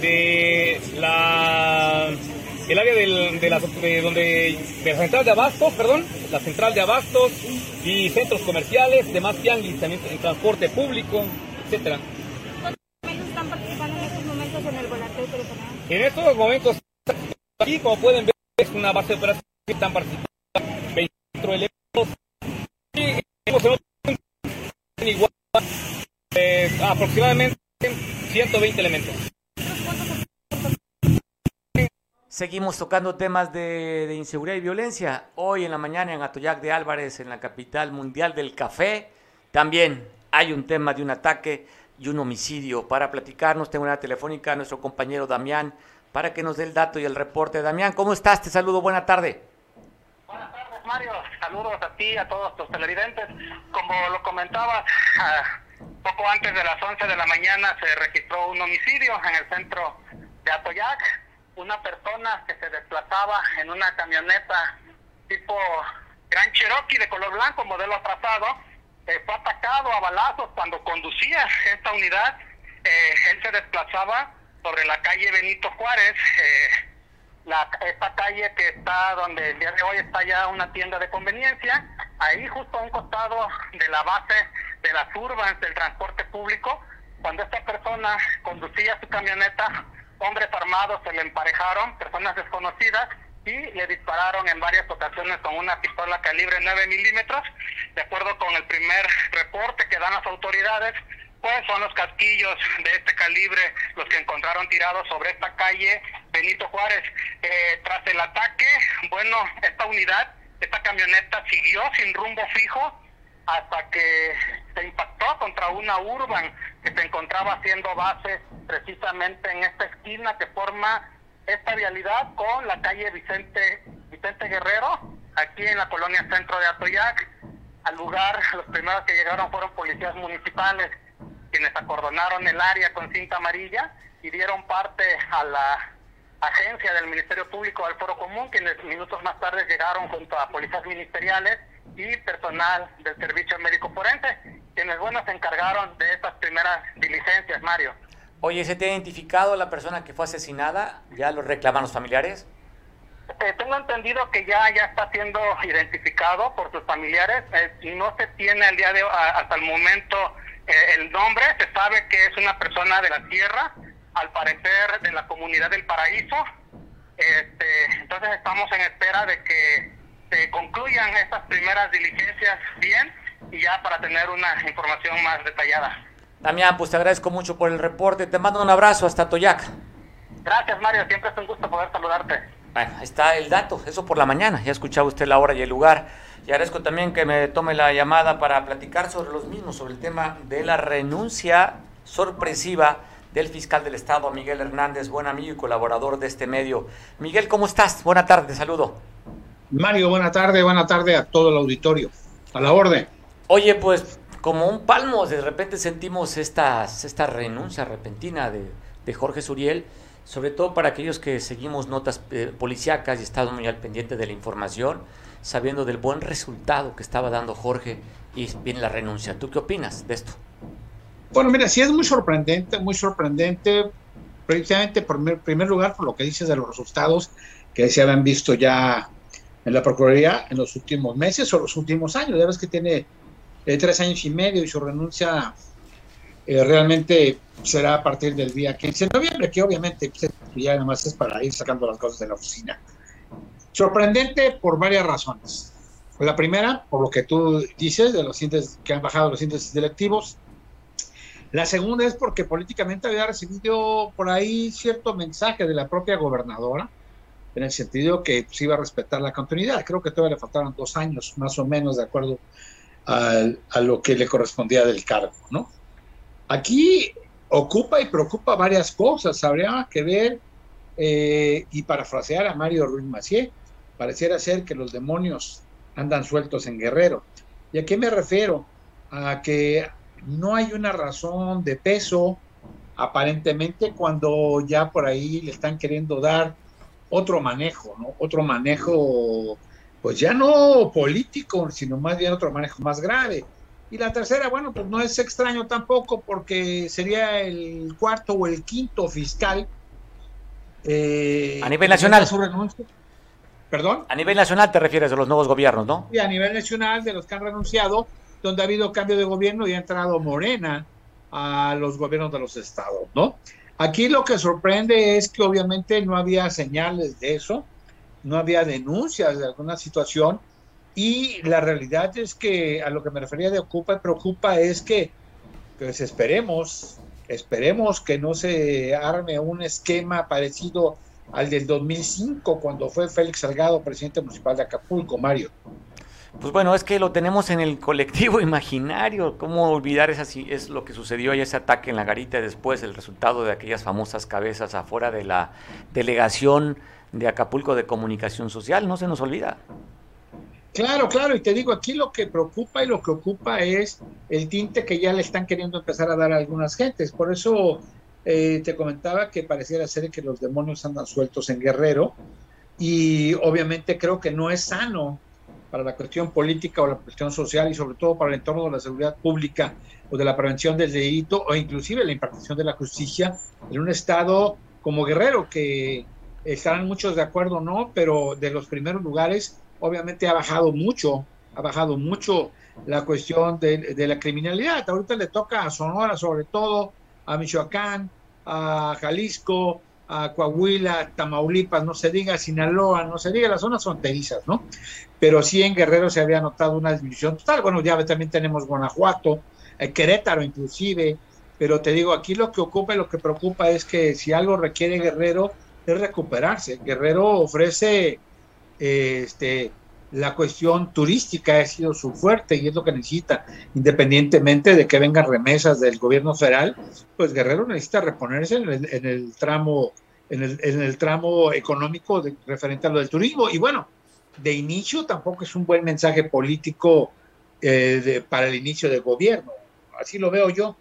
de la el área del, de, la, donde, de la central de abastos, perdón, la central de abastos y centros comerciales, demás tianguis, también en transporte público, etcétera. ¿Cuántos están participando en estos momentos en el volante En estos momentos, aquí como pueden ver, es una base de operaciones que están participando 24 elementos y hemos igual eh, aproximadamente 120 elementos. Seguimos tocando temas de, inseguridad y violencia. Hoy en la mañana en Atoyac de Álvarez, en la capital mundial del café, también hay un tema de un ataque y un homicidio. Para platicarnos, tengo una telefónica a nuestro compañero Damián para que nos dé el dato y el reporte. Damián, ¿cómo estás? Te saludo, buena tarde. Saludos a ti, a todos los televidentes. Como lo comentaba, ah, poco antes de las 11 de la mañana se registró un homicidio en el centro de Atoyac. Una persona que se desplazaba en una camioneta tipo Gran Cherokee de color blanco, modelo atrasado, eh, fue atacado a balazos cuando conducía esta unidad. Eh, él se desplazaba sobre la calle Benito Juárez, eh, la, esta calle que está donde el día de hoy está ya una tienda de conveniencia, ahí justo a un costado de la base de las urbans del transporte público, cuando esta persona conducía su camioneta, hombres armados se le emparejaron, personas desconocidas, y le dispararon en varias ocasiones con una pistola calibre 9 milímetros. De acuerdo con el primer reporte que dan las autoridades, pues son los casquillos de este calibre los que encontraron tirados sobre esta calle Benito Juárez. Eh, tras el ataque, bueno, esta unidad, esta camioneta siguió sin rumbo fijo hasta que se impactó contra una urban que se encontraba haciendo base precisamente en esta esquina que forma esta vialidad con la calle Vicente Vicente Guerrero, aquí en la colonia centro de Atoyac. Al lugar, los primeros que llegaron fueron policías municipales, quienes acordonaron el área con cinta amarilla y dieron parte a la agencia del Ministerio Público al Foro Común, quienes minutos más tarde llegaron junto a policías ministeriales y personal del Servicio Médico Forense, quienes, bueno, se encargaron de estas primeras diligencias, Mario. Oye, ¿se te ha identificado la persona que fue asesinada? ¿Ya lo reclaman los familiares? Eh, tengo entendido que ya, ya está siendo identificado por sus familiares eh, no se tiene al día de hasta el momento eh, el nombre. Se sabe que es una persona de la tierra, al parecer de la comunidad del Paraíso. Este, entonces estamos en espera de que se concluyan estas primeras diligencias bien y ya para tener una información más detallada. Damián, pues te agradezco mucho por el reporte. Te mando un abrazo hasta Toyac. Gracias, Mario. Siempre es un gusto poder saludarte. Bueno, está el dato. Eso por la mañana. Ya escuchaba usted la hora y el lugar. Y agradezco también que me tome la llamada para platicar sobre los mismos, sobre el tema de la renuncia sorpresiva del fiscal del Estado, Miguel Hernández, buen amigo y colaborador de este medio. Miguel, ¿cómo estás? Buena tarde, saludo. Mario, buena tarde, buena tarde a todo el auditorio. A la orden. Oye, pues como un palmo, de repente sentimos esta, esta renuncia repentina de, de Jorge Suriel, sobre todo para aquellos que seguimos notas eh, policíacas y estamos muy al pendiente de la información, sabiendo del buen resultado que estaba dando Jorge y viene la renuncia. ¿Tú qué opinas de esto? Bueno, mira, sí es muy sorprendente, muy sorprendente, precisamente primer lugar por lo que dices de los resultados que se habían visto ya en la Procuraduría en los últimos meses o los últimos años. Ya ves que tiene de tres años y medio y su renuncia eh, realmente será a partir del día 15 de noviembre, que obviamente pues, ya nada más es para ir sacando las cosas de la oficina. Sorprendente por varias razones. La primera, por lo que tú dices, de los índices que han bajado los índices directivos. La segunda es porque políticamente había recibido por ahí cierto mensaje de la propia gobernadora, en el sentido que se pues, iba a respetar la continuidad. Creo que todavía le faltaron dos años, más o menos, de acuerdo a, lo que le correspondía del cargo, ¿no? Aquí ocupa y preocupa varias cosas. Habría que ver, eh, y parafrasear a Mario Ruiz Macié, pareciera ser que los demonios andan sueltos en Guerrero. ¿Y a qué me refiero? A que no hay una razón de peso, aparentemente, cuando ya por ahí le están queriendo dar otro manejo, ¿no? Otro manejo pues ya no político, sino más bien otro manejo más grave. Y la tercera, bueno, pues no es extraño tampoco porque sería el cuarto o el quinto fiscal. Eh, a nivel nacional. Su renuncia. ¿Perdón? A nivel nacional te refieres a los nuevos gobiernos, ¿no? Sí, a nivel nacional de los que han renunciado, donde ha habido cambio de gobierno y ha entrado Morena a los gobiernos de los estados, ¿no? Aquí lo que sorprende es que obviamente no había señales de eso no había denuncias de alguna situación y la realidad es que a lo que me refería de ocupa y preocupa es que pues esperemos, esperemos que no se arme un esquema parecido al del 2005 cuando fue Félix Salgado presidente municipal de Acapulco, Mario. Pues bueno, es que lo tenemos en el colectivo imaginario. ¿Cómo olvidar esa, es lo que sucedió y ese ataque en la garita y después el resultado de aquellas famosas cabezas afuera de la delegación de Acapulco de Comunicación Social, no se nos olvida. Claro, claro, y te digo, aquí lo que preocupa y lo que ocupa es el tinte que ya le están queriendo empezar a dar a algunas gentes. Por eso eh, te comentaba que pareciera ser que los demonios andan sueltos en Guerrero y obviamente creo que no es sano para la cuestión política o la cuestión social y sobre todo para el entorno de la seguridad pública o de la prevención del delito o inclusive la impartición de la justicia en un estado como Guerrero, que estarán muchos de acuerdo no, pero de los primeros lugares obviamente ha bajado mucho, ha bajado mucho la cuestión de, la criminalidad. Ahorita le toca a Sonora, sobre todo, a Michoacán, a Jalisco, a Coahuila, Tamaulipas, no se diga Sinaloa, no se diga las zonas fronterizas, ¿no? Pero sí en Guerrero se había notado una disminución total. Bueno, ya también tenemos Guanajuato, eh, Querétaro inclusive, pero te digo, aquí lo que ocupa y lo que preocupa es que si algo requiere Guerrero es recuperarse. Guerrero ofrece este, la cuestión turística ha sido su fuerte y es lo que necesita, independientemente de que vengan remesas del gobierno federal, pues Guerrero necesita reponerse en el, tramo, en el, tramo económico referente a lo del turismo. Y bueno, de inicio tampoco es un buen mensaje político eh, para el inicio del gobierno. Así lo veo yo.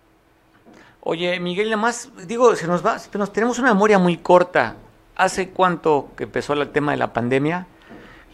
Oye, Miguel, nada más, digo, se nos va, nos tenemos una memoria muy corta. ¿Hace cuánto que empezó el tema de la pandemia?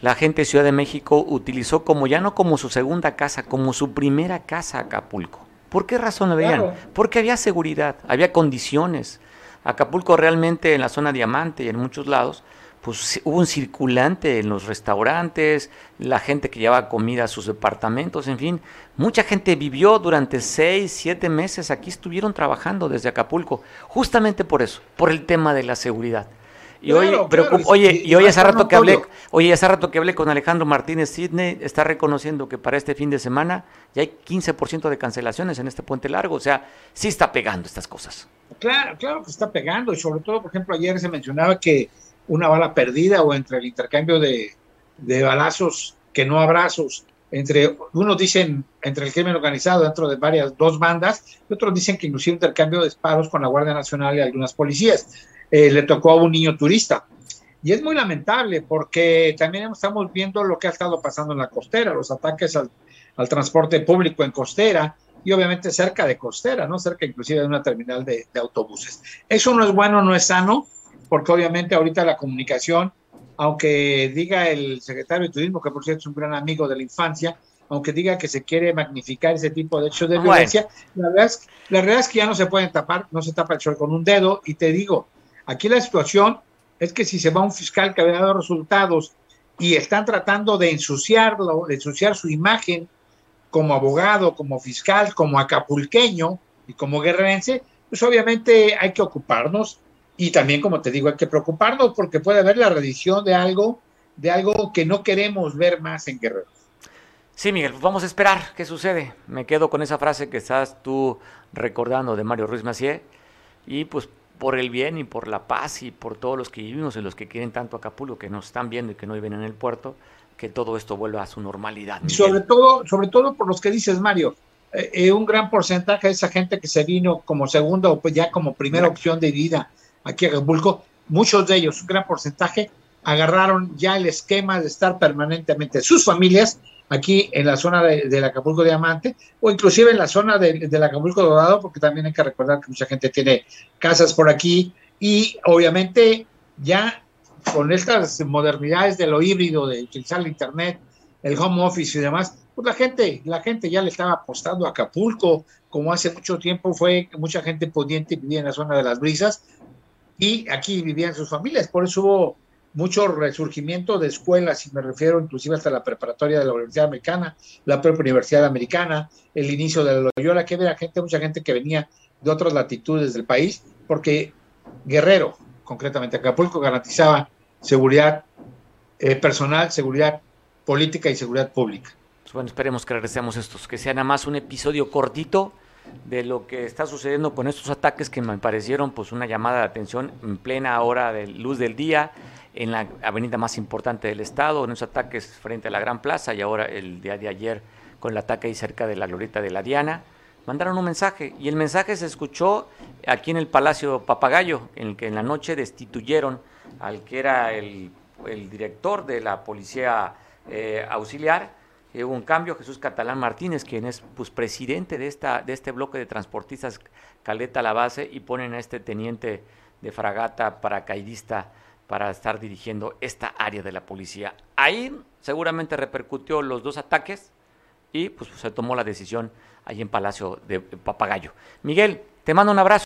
La gente de Ciudad de México utilizó como ya no como su segunda casa, como su primera casa Acapulco. ¿Por qué razón lo veían? Porque había seguridad, había condiciones. Acapulco realmente en la zona diamante y en muchos lados, pues hubo un circulante en los restaurantes, la gente que llevaba comida a sus departamentos, en fin, mucha gente vivió durante seis, siete meses aquí, estuvieron trabajando desde Acapulco, justamente por eso, por el tema de la seguridad. Y hoy, oye, y, hoy hace rato que hablé, oye, hace rato que hablé con Alejandro Martínez Sidney, está reconociendo que para este fin de semana ya hay 15% de cancelaciones en este puente largo, o sea, sí está pegando estas cosas. Claro, claro que está pegando, y sobre todo, por ejemplo, ayer se mencionaba que una bala perdida o entre el intercambio de, de balazos que no abrazos, entre, unos dicen entre el crimen organizado dentro de varias, dos bandas, y otros dicen que inclusive intercambio de disparos con la Guardia Nacional y algunas policías. Eh, le tocó a un niño turista. Y es muy lamentable porque también estamos viendo lo que ha estado pasando en la costera, los ataques al, transporte público en costera y obviamente cerca de costera, ¿no? Cerca inclusive de una terminal de, autobuses. Eso no es bueno, no es sano, porque obviamente ahorita la comunicación, aunque diga el secretario de Turismo, que por cierto es un gran amigo de la infancia, aunque diga que se quiere magnificar ese tipo de hechos de violencia, la, verdad es, la verdad es que ya no se pueden tapar, no se tapa el sol con un dedo, y te digo, Aquí la situación es que si se va un fiscal que había dado resultados y están tratando de ensuciarlo, de ensuciar su imagen como abogado, como fiscal, como acapulqueño y como guerrerense, pues obviamente hay que ocuparnos y también, como te digo, hay que preocuparnos porque puede haber la redición de algo, de algo que no queremos ver más en Guerrero. Sí, Miguel, pues vamos a esperar qué sucede. Me quedo con esa frase que estás tú recordando de Mario Ruiz Macié y pues por el bien y por la paz y por todos los que vivimos y los que quieren tanto Acapulco, que nos están viendo y que no viven en el puerto, que todo esto vuelva a su normalidad. Sobre todo, sobre todo por los que dices, Mario, eh, eh, un gran porcentaje de esa gente que se vino como segunda o pues ya como primera opción de vida aquí a Acapulco, muchos de ellos, un gran porcentaje, agarraron ya el esquema de estar permanentemente sus familias aquí en la zona de, del Acapulco Diamante o inclusive en la zona del Acapulco Dorado, porque también hay que recordar que mucha gente tiene casas por aquí y obviamente ya con estas modernidades de lo híbrido, de utilizar el Internet, el home office y demás, pues la gente, la gente ya le estaba apostando a Acapulco, como hace mucho tiempo fue mucha gente pudiente vivía en la zona de las brisas y aquí vivían sus familias, por eso hubo mucho resurgimiento de escuelas, y me refiero inclusive hasta la preparatoria de la Universidad Americana, la propia Universidad Americana, el inicio de la Loyola, que había gente, mucha gente que venía de otras latitudes del país, porque Guerrero, concretamente Acapulco, garantizaba seguridad eh, personal, seguridad política y seguridad pública. Pues bueno, esperemos que regresemos estos, que sea nada más un episodio cortito de lo que está sucediendo con estos ataques que me parecieron pues una llamada de atención en plena hora de luz del día en la avenida más importante del estado, en esos ataques frente a la Gran Plaza y ahora el día de ayer con el ataque ahí cerca de la glorieta de la Diana, mandaron un mensaje y el mensaje se escuchó aquí en el Palacio Papagayo, en el que en la noche destituyeron al que era el, director de la Policía eh, auxiliar. hubo un cambio, Jesús Catalán Martínez, quien es pues, presidente de, esta, de este bloque de transportistas Caleta la base y ponen a este teniente de fragata paracaidista para estar dirigiendo esta área de la policía. Ahí seguramente repercutió los dos ataques y pues se tomó la decisión ahí en Palacio de Papagayo. Miguel, te mando un abrazo.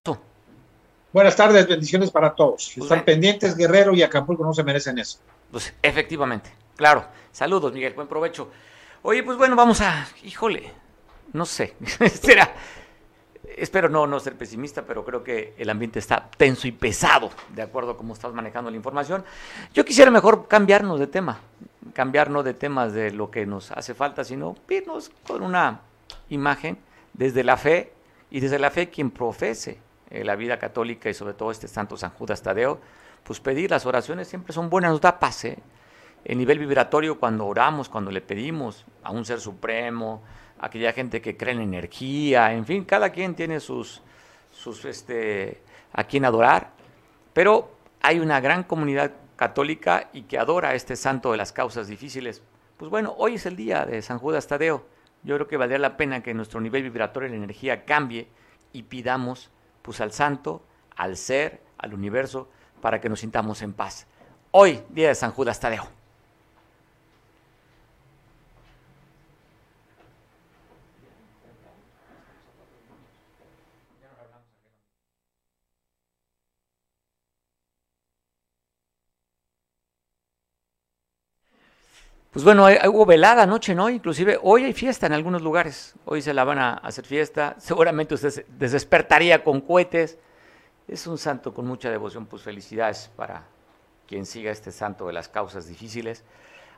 Buenas tardes, bendiciones para todos. Pues Están pendientes, Guerrero y Acapulco no se merecen eso. Pues efectivamente, claro. Saludos, Miguel, buen provecho. Oye, pues bueno, vamos a, híjole, no sé, será, espero no, no ser pesimista, pero creo que el ambiente está tenso y pesado, de acuerdo a cómo estás manejando la información. Yo quisiera mejor cambiarnos de tema, cambiarnos de temas de lo que nos hace falta, sino irnos con una imagen desde la fe y desde la fe quien profese eh, la vida católica y sobre todo este santo San Judas Tadeo, pues pedir las oraciones siempre son buenas, nos da paz, ¿eh? El nivel vibratorio cuando oramos, cuando le pedimos a un ser supremo, aquella gente que cree en energía, en fin, cada quien tiene sus, sus este, a quien adorar, pero hay una gran comunidad católica y que adora a este santo de las causas difíciles. Pues bueno, hoy es el día de San Judas Tadeo. Yo creo que valdría la pena que nuestro nivel vibratorio de la energía cambie y pidamos pues al santo, al ser, al universo, para que nos sintamos en paz. Hoy, día de San Judas Tadeo. Pues bueno, hubo velada anoche, ¿no? Inclusive hoy hay fiesta en algunos lugares. Hoy se la van a hacer fiesta. Seguramente usted se despertaría con cohetes. Es un santo con mucha devoción, pues felicidades para quien siga este santo de las causas difíciles.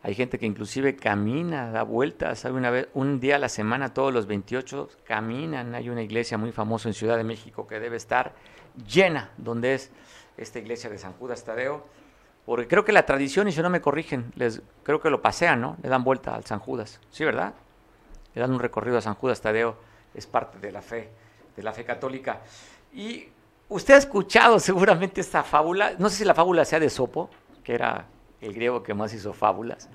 Hay gente que inclusive camina, da vueltas, ¿sabe? Una vez, un día a la semana, todos los 28 caminan. Hay una iglesia muy famosa en Ciudad de México que debe estar llena, donde es esta iglesia de San Judas Tadeo porque creo que la tradición, y si no me corrigen, les, creo que lo pasean, ¿no? Le dan vuelta al San Judas. ¿Sí, verdad? Le dan un recorrido a San Judas Tadeo. Es parte de la fe, de la fe católica. Y usted ha escuchado seguramente esta fábula, no sé si la fábula sea de Sopo, que era el griego que más hizo fábulas,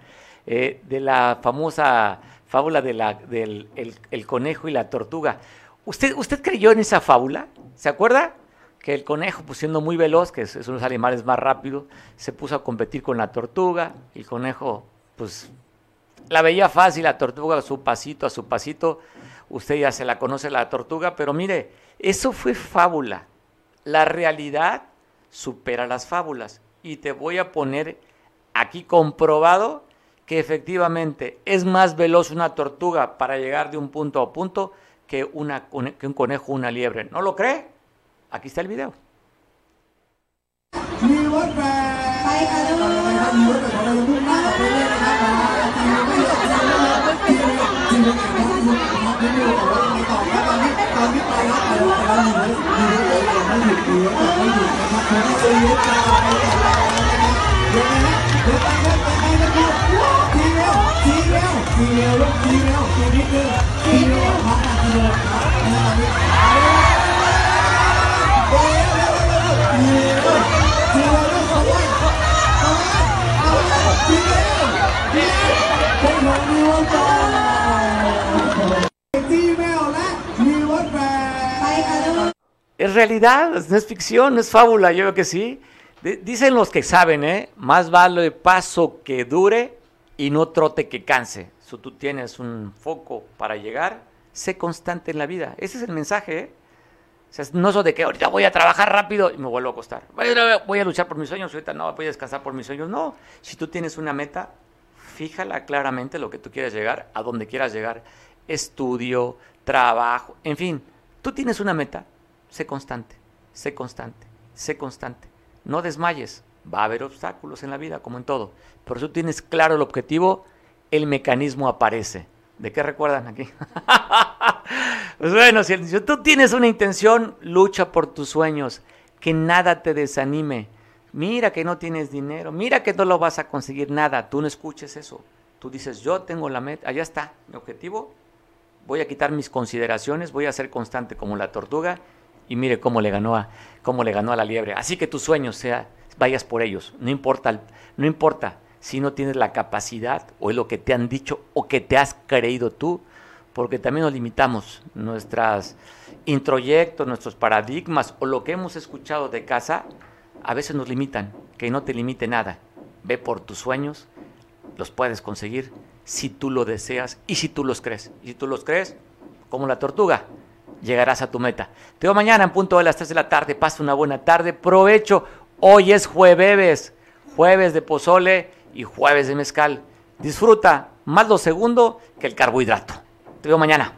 eh, de la famosa fábula de la, del el, conejo y la tortuga. ¿Usted, ¿Usted creyó en esa fábula? ¿Se acuerda? Que el conejo, pues siendo muy veloz, que es, uno de los animales más rápidos, se puso a competir con la tortuga. El conejo, pues, la veía fácil, la tortuga a su pasito, a su pasito. Usted ya se la conoce la tortuga, pero mire, eso fue fábula. La realidad supera las fábulas. Y te voy a poner aquí comprobado que efectivamente es más veloz una tortuga para llegar de un punto a punto que, una, que un conejo o una liebre. ¿No lo cree? Aquí está el video. Es realidad, no es ficción, no es fábula, yo creo que sí. dicen los que saben, ¿eh? Más vale paso que dure y no trote que canse. Si tú tienes un foco para llegar, sé constante en la vida. Ese es el mensaje, ¿eh? O sea, no eso de que ahorita voy a trabajar rápido y me vuelvo a acostar. Voy a, luchar por mis sueños, ahorita no, voy a descansar por mis sueños. No, si tú tienes una meta, fíjala claramente lo que tú quieres llegar, a donde quieras llegar. Estudio, trabajo, en fin. Tú tienes una meta, sé constante, sé constante, sé constante. No desmayes, va a haber obstáculos en la vida, como en todo. Pero si tú tienes claro el objetivo, el mecanismo aparece. ¿De qué recuerdan aquí? pues bueno, si, tú tienes una intención, lucha por tus sueños, que nada te desanime. Mira que no tienes dinero, mira que no lo vas a conseguir nada, tú no escuches eso. Tú dices, yo tengo la meta, allá está, mi objetivo, voy a quitar mis consideraciones, voy a ser constante como la tortuga y mire cómo le ganó a, cómo le ganó a la liebre. Así que tus sueños sea, vayas por ellos, no importa, no importa si no tienes la capacidad o es lo que te han dicho o que te has creído tú, porque también nos limitamos nuestros introyectos, nuestros paradigmas o lo que hemos escuchado de casa, a veces nos limitan, que no te limite nada. Ve por tus sueños, los puedes conseguir si tú lo deseas y si tú los crees. Y si tú los crees, como la tortuga, llegarás a tu meta. Te veo mañana en punto de las 3 de la tarde. Pasa una buena tarde. Provecho. Hoy es jueves, jueves de pozole y jueves de mezcal. Disfruta más lo segundo que el carbohidrato. Te veo mañana.